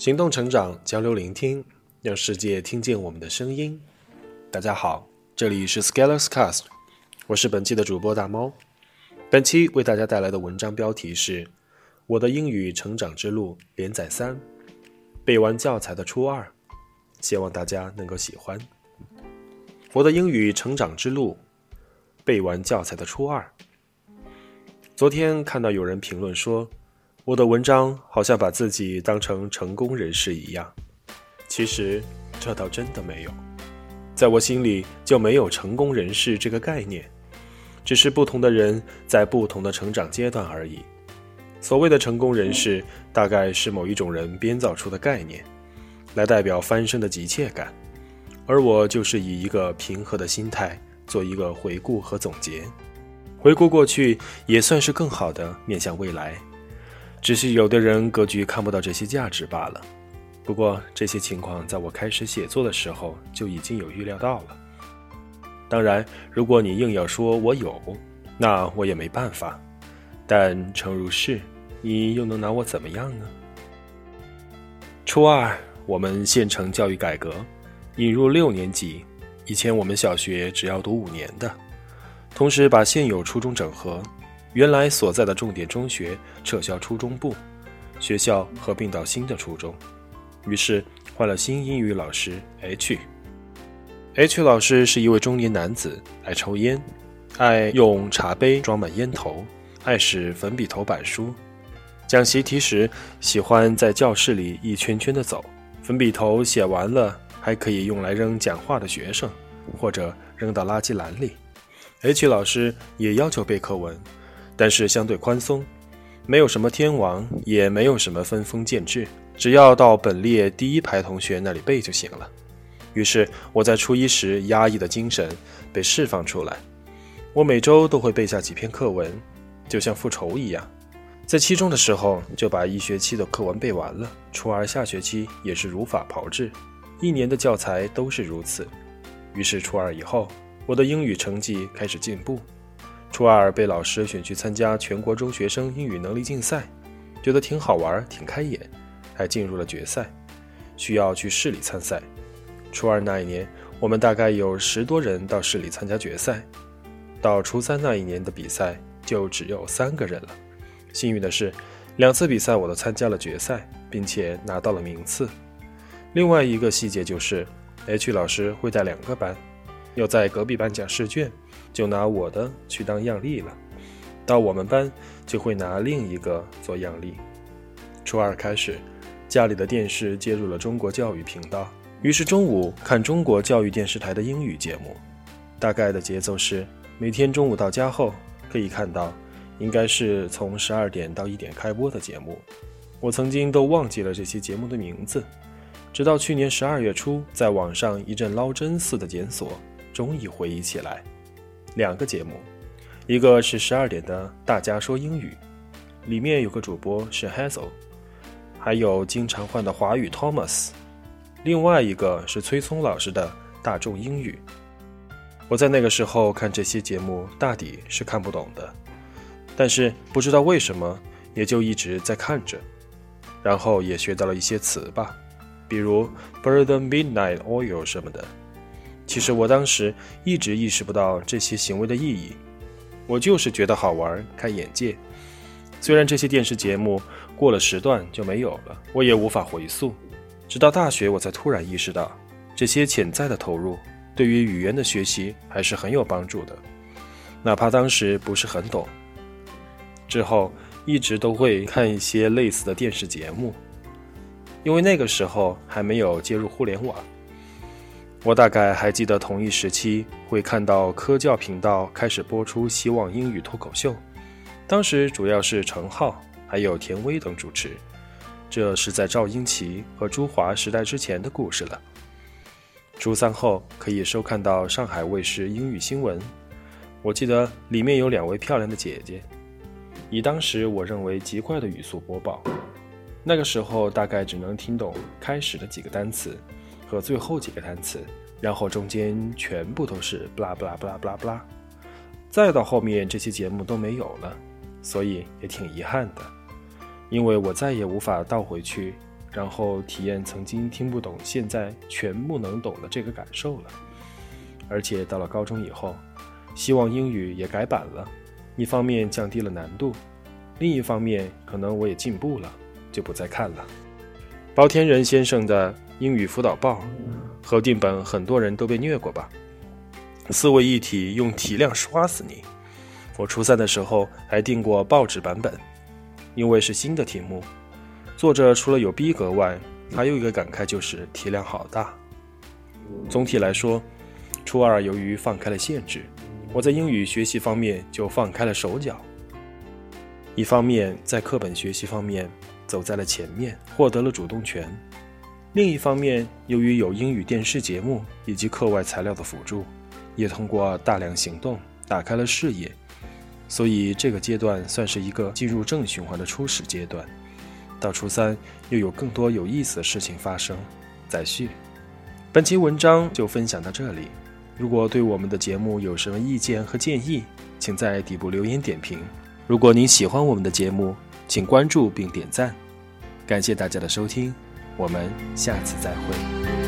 行动成长，交流聆听，让世界听见我们的声音。大家好，这里是 Scalers Cast，我是本期的主播大猫。本期为大家带来的文章标题是《我的英语成长之路》连载三，背完教材的初二，希望大家能够喜欢。我的英语成长之路，背完教材的初二。昨天看到有人评论说。我的文章好像把自己当成成功人士一样，其实这倒真的没有，在我心里就没有成功人士这个概念，只是不同的人在不同的成长阶段而已。所谓的成功人士，大概是某一种人编造出的概念，来代表翻身的急切感，而我就是以一个平和的心态做一个回顾和总结，回顾过去也算是更好的面向未来。只是有的人格局看不到这些价值罢了。不过这些情况在我开始写作的时候就已经有预料到了。当然，如果你硬要说我有，那我也没办法。但诚如是，你又能拿我怎么样呢？初二，我们县城教育改革，引入六年级。以前我们小学只要读五年的，同时把现有初中整合。原来所在的重点中学撤销初中部，学校合并到新的初中，于是换了新英语老师 H。H 老师是一位中年男子，爱抽烟，爱用茶杯装满烟头，爱使粉笔头板书。讲习题时喜欢在教室里一圈圈的走，粉笔头写完了还可以用来扔讲话的学生，或者扔到垃圾篮里。H 老师也要求背课文。但是相对宽松，没有什么天王，也没有什么分封建制，只要到本列第一排同学那里背就行了。于是我在初一时压抑的精神被释放出来，我每周都会背下几篇课文，就像复仇一样。在期中的时候就把一学期的课文背完了，初二下学期也是如法炮制，一年的教材都是如此。于是初二以后，我的英语成绩开始进步。初二被老师选去参加全国中学生英语能力竞赛，觉得挺好玩，挺开眼，还进入了决赛，需要去市里参赛。初二那一年，我们大概有十多人到市里参加决赛。到初三那一年的比赛，就只有三个人了。幸运的是，两次比赛我都参加了决赛，并且拿到了名次。另外一个细节就是，H 老师会带两个班，要在隔壁班讲试卷。就拿我的去当样例了，到我们班就会拿另一个做样例。初二开始，家里的电视接入了中国教育频道，于是中午看中国教育电视台的英语节目。大概的节奏是，每天中午到家后可以看到，应该是从十二点到一点开播的节目。我曾经都忘记了这些节目的名字，直到去年十二月初，在网上一阵捞针似的检索，终于回忆起来。两个节目，一个是十二点的《大家说英语》，里面有个主播是 Hazel，还有经常换的华语 Thomas。另外一个是崔聪老师的《大众英语》。我在那个时候看这些节目，大抵是看不懂的，但是不知道为什么，也就一直在看着，然后也学到了一些词吧，比如 “burn the midnight oil” 什么的。其实我当时一直意识不到这些行为的意义，我就是觉得好玩、开眼界。虽然这些电视节目过了时段就没有了，我也无法回溯。直到大学，我才突然意识到，这些潜在的投入对于语言的学习还是很有帮助的，哪怕当时不是很懂。之后一直都会看一些类似的电视节目，因为那个时候还没有接入互联网。我大概还记得同一时期会看到科教频道开始播出《希望英语脱口秀》，当时主要是程浩还有田薇等主持，这是在赵英奇和朱华时代之前的故事了。初三后可以收看到上海卫视英语新闻，我记得里面有两位漂亮的姐姐，以当时我认为极快的语速播报，那个时候大概只能听懂开始的几个单词。和最后几个单词，然后中间全部都是布拉布拉布拉布拉布拉，再到后面这些节目都没有了，所以也挺遗憾的，因为我再也无法倒回去然后体验曾经听不懂，现在全部能懂的这个感受了。而且到了高中以后，希望英语也改版了，一方面降低了难度，另一方面可能我也进步了，就不再看了。包天人先生的英语辅导报核定本，很多人都被虐过吧？四位一体，用体量刷死你！我初三的时候还订过报纸版本，因为是新的题目。作者除了有逼格外，还有一个感慨就是体量好大。总体来说，初二由于放开了限制，我在英语学习方面就放开了手脚。一方面在课本学习方面走在了前面，获得了主动权；另一方面，由于有英语电视节目以及课外材料的辅助，也通过大量行动打开了视野。所以这个阶段算是一个进入正循环的初始阶段。到初三，又有更多有意思的事情发生。再续，本期文章就分享到这里。如果对我们的节目有什么意见和建议，请在底部留言点评。如果您喜欢我们的节目，请关注并点赞。感谢大家的收听，我们下次再会。